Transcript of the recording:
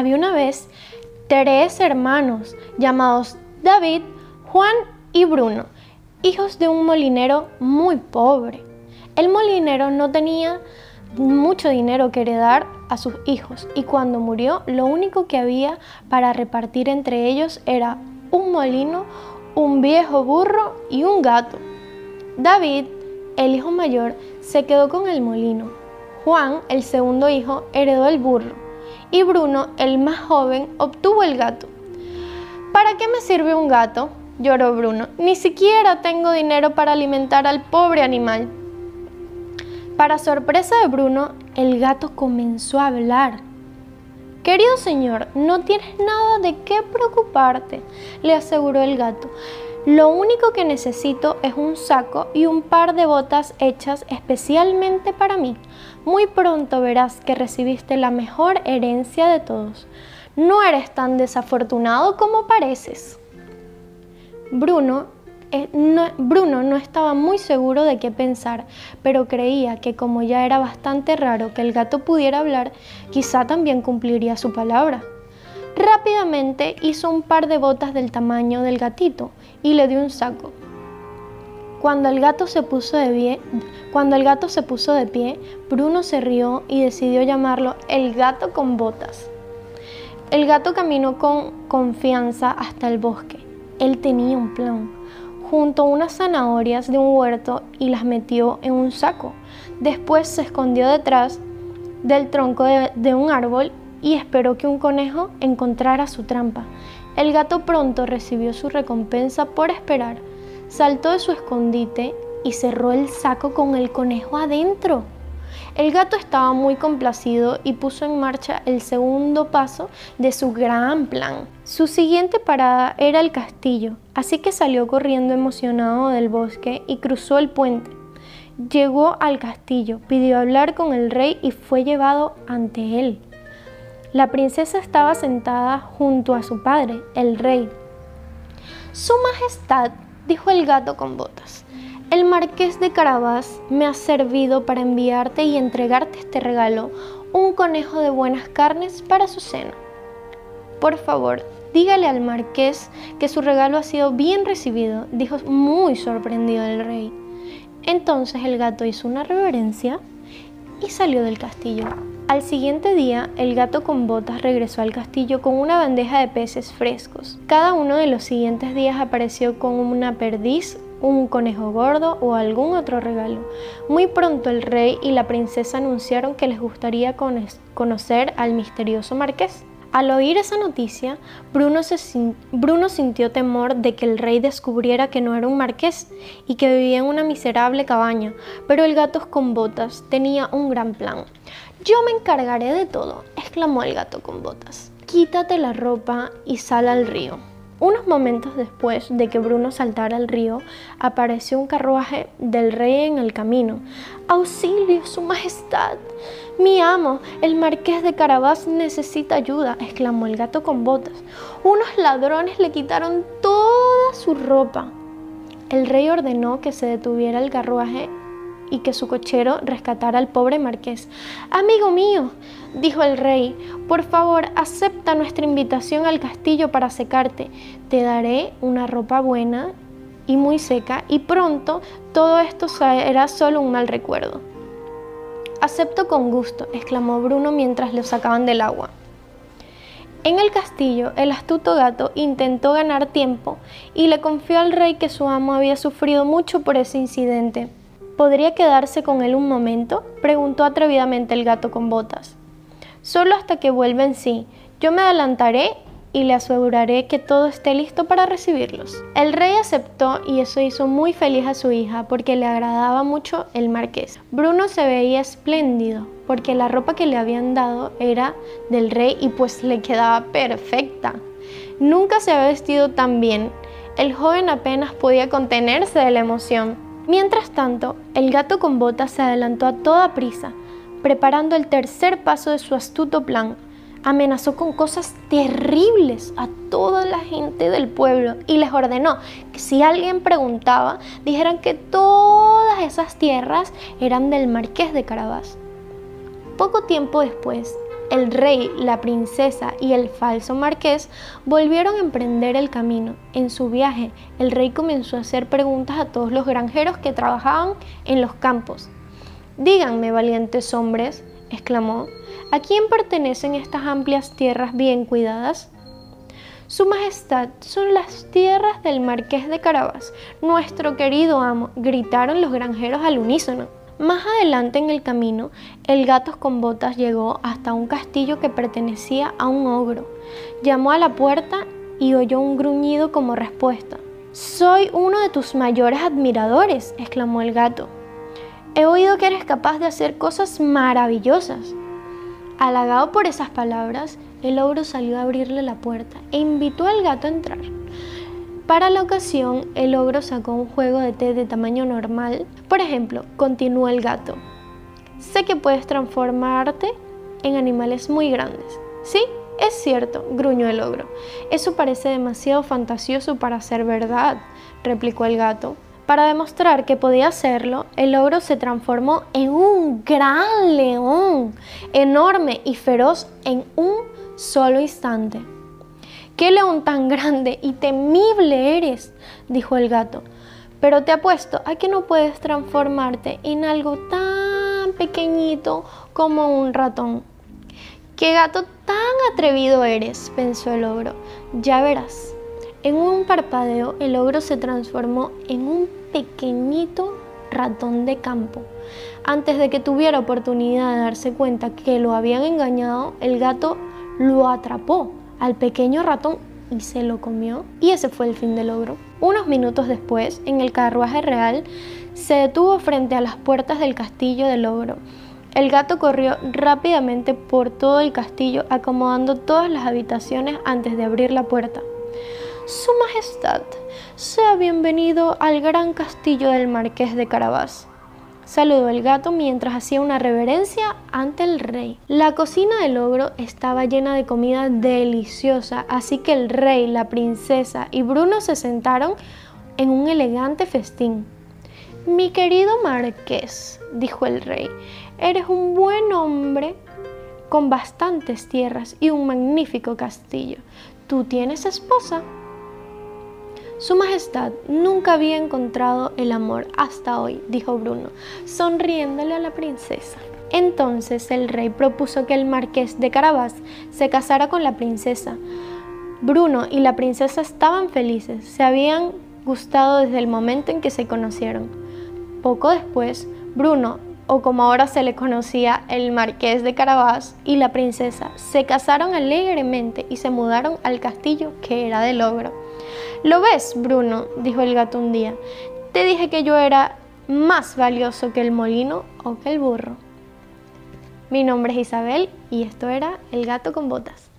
había una vez tres hermanos llamados David, Juan y Bruno, hijos de un molinero muy pobre. El molinero no tenía mucho dinero que heredar a sus hijos y cuando murió lo único que había para repartir entre ellos era un molino, un viejo burro y un gato. David, el hijo mayor, se quedó con el molino. Juan, el segundo hijo, heredó el burro y Bruno, el más joven, obtuvo el gato. ¿Para qué me sirve un gato? lloró Bruno. Ni siquiera tengo dinero para alimentar al pobre animal. Para sorpresa de Bruno, el gato comenzó a hablar. Querido señor, no tienes nada de qué preocuparte, le aseguró el gato. Lo único que necesito es un saco y un par de botas hechas especialmente para mí. Muy pronto verás que recibiste la mejor herencia de todos. No eres tan desafortunado como pareces. Bruno eh, no, Bruno no estaba muy seguro de qué pensar, pero creía que como ya era bastante raro que el gato pudiera hablar, quizá también cumpliría su palabra. Rápidamente hizo un par de botas del tamaño del gatito y le dio un saco. Cuando el gato se puso de pie, de Bruno se rió y decidió llamarlo el gato con botas. El gato caminó con confianza hasta el bosque. Él tenía un plan junto unas zanahorias de un huerto y las metió en un saco. Después se escondió detrás del tronco de, un árbol y esperó que un conejo encontrara su trampa. El gato pronto recibió su recompensa por esperar. Saltó de su escondite y cerró el saco con el conejo adentro. El gato estaba muy complacido y puso en marcha el segundo paso de su gran plan. Su siguiente parada era el castillo, así que salió corriendo emocionado del bosque y cruzó el puente. Llegó al castillo, pidió hablar con el rey y fue llevado ante él. La princesa estaba sentada junto a su padre, el rey. Su Majestad, dijo el gato con botas, el marqués de Carabás me ha servido para enviarte y entregarte este regalo, un conejo de buenas carnes para su cena. Por favor, dígale al marqués que su regalo ha sido bien recibido, dijo muy sorprendido el rey. Entonces el gato hizo una reverencia y salió del castillo. Al siguiente día, el gato con botas regresó al castillo con una bandeja de peces frescos. Cada uno de los siguientes días apareció con una perdiz, un conejo gordo o algún otro regalo. Muy pronto el rey y la princesa anunciaron que les gustaría conocer al misterioso marqués. Al oír esa noticia, Bruno, sintió temor de que el rey descubriera que no era un marqués y que vivía en una miserable cabaña, pero el gato con botas tenía un gran plan. Yo me encargaré de todo, exclamó el gato con botas. Quítate la ropa y sal al río. Unos momentos después de que Bruno saltara al río, apareció un carruaje del rey en el camino. ¡Auxilio, Su Majestad! Mi amo, el marqués de Carabás necesita ayuda, exclamó el gato con botas. Unos ladrones le quitaron toda su ropa. El rey ordenó que se detuviera el carruaje y que su cochero rescatara al pobre marqués. Amigo mío, dijo el rey, por favor acepta nuestra invitación al castillo para secarte. Te daré una ropa buena y muy seca y pronto todo esto será solo un mal recuerdo. Acepto con gusto, exclamó Bruno mientras lo sacaban del agua. En el castillo, el astuto gato intentó ganar tiempo y le confió al rey que su amo había sufrido mucho por ese incidente. ¿Podría quedarse con él un momento? preguntó atrevidamente el gato con botas. Solo hasta que vuelva en sí. Yo me adelantaré y le aseguraré que todo esté listo para recibirlos. El rey aceptó y eso hizo muy feliz a su hija porque le agradaba mucho el marqués. Bruno se veía espléndido porque la ropa que le habían dado era del rey y pues le quedaba perfecta. Nunca se había vestido tan bien. El joven apenas podía contenerse de la emoción. Mientras tanto, el gato con botas se adelantó a toda prisa, preparando el tercer paso de su astuto plan. Amenazó con cosas terribles a toda la gente del pueblo y les ordenó que si alguien preguntaba, dijeran que todas esas tierras eran del marqués de Carabás. Poco tiempo después, El rey, la princesa y el falso marqués volvieron a emprender el camino. En su viaje, el rey comenzó a hacer preguntas a todos los granjeros que trabajaban en los campos. Díganme, valientes hombres, exclamó, ¿a quién pertenecen estas amplias tierras bien cuidadas? Su Majestad son las tierras del Marqués de Carabas, nuestro querido amo, gritaron los granjeros al unísono. Más adelante en el camino, el gato con botas llegó hasta un castillo que pertenecía a un ogro. Llamó a la puerta y oyó un gruñido como respuesta. Soy uno de tus mayores admiradores, exclamó el gato. He oído que eres capaz de hacer cosas maravillosas. Halagado por esas palabras, el ogro salió a abrirle la puerta e invitó al gato a entrar. Para la ocasión, el ogro sacó un juego de té de tamaño normal. Por ejemplo, continuó el gato. Sé que puedes transformarte en animales muy grandes. Sí, es cierto, gruñó el ogro. Eso parece demasiado fantasioso para ser verdad, replicó el gato. Para demostrar que podía hacerlo, el ogro se transformó en un gran león, enorme y feroz en un solo instante. ¡Qué león tan grande y temible eres! dijo el gato. Pero te apuesto a que no puedes transformarte en algo tan pequeñito como un ratón. ¡Qué gato tan atrevido eres! pensó el ogro. Ya verás. En un parpadeo el ogro se transformó en un pequeñito ratón de campo. Antes de que tuviera oportunidad de darse cuenta que lo habían engañado, el gato lo atrapó al pequeño ratón y se lo comió. Y ese fue el fin del ogro. Unos minutos después, en el carruaje real, se detuvo frente a las puertas del castillo del ogro. El gato corrió rápidamente por todo el castillo, acomodando todas las habitaciones antes de abrir la puerta. Su Majestad, sea bienvenido al gran castillo del Marqués de Carabás saludó el gato mientras hacía una reverencia ante el rey. La cocina del ogro estaba llena de comida deliciosa, así que el rey, la princesa y Bruno se sentaron en un elegante festín. Mi querido marqués, dijo el rey, eres un buen hombre con bastantes tierras y un magnífico castillo. ¿Tú tienes esposa? Su Majestad nunca había encontrado el amor hasta hoy, dijo Bruno, sonriéndole a la princesa. Entonces el rey propuso que el marqués de Carabás se casara con la princesa. Bruno y la princesa estaban felices, se habían gustado desde el momento en que se conocieron. Poco después, Bruno, o como ahora se le conocía, el marqués de Carabás y la princesa, se casaron alegremente y se mudaron al castillo que era del ogro. ¿Lo ves, Bruno? dijo el gato un día. Te dije que yo era más valioso que el molino o que el burro. Mi nombre es Isabel y esto era El gato con botas.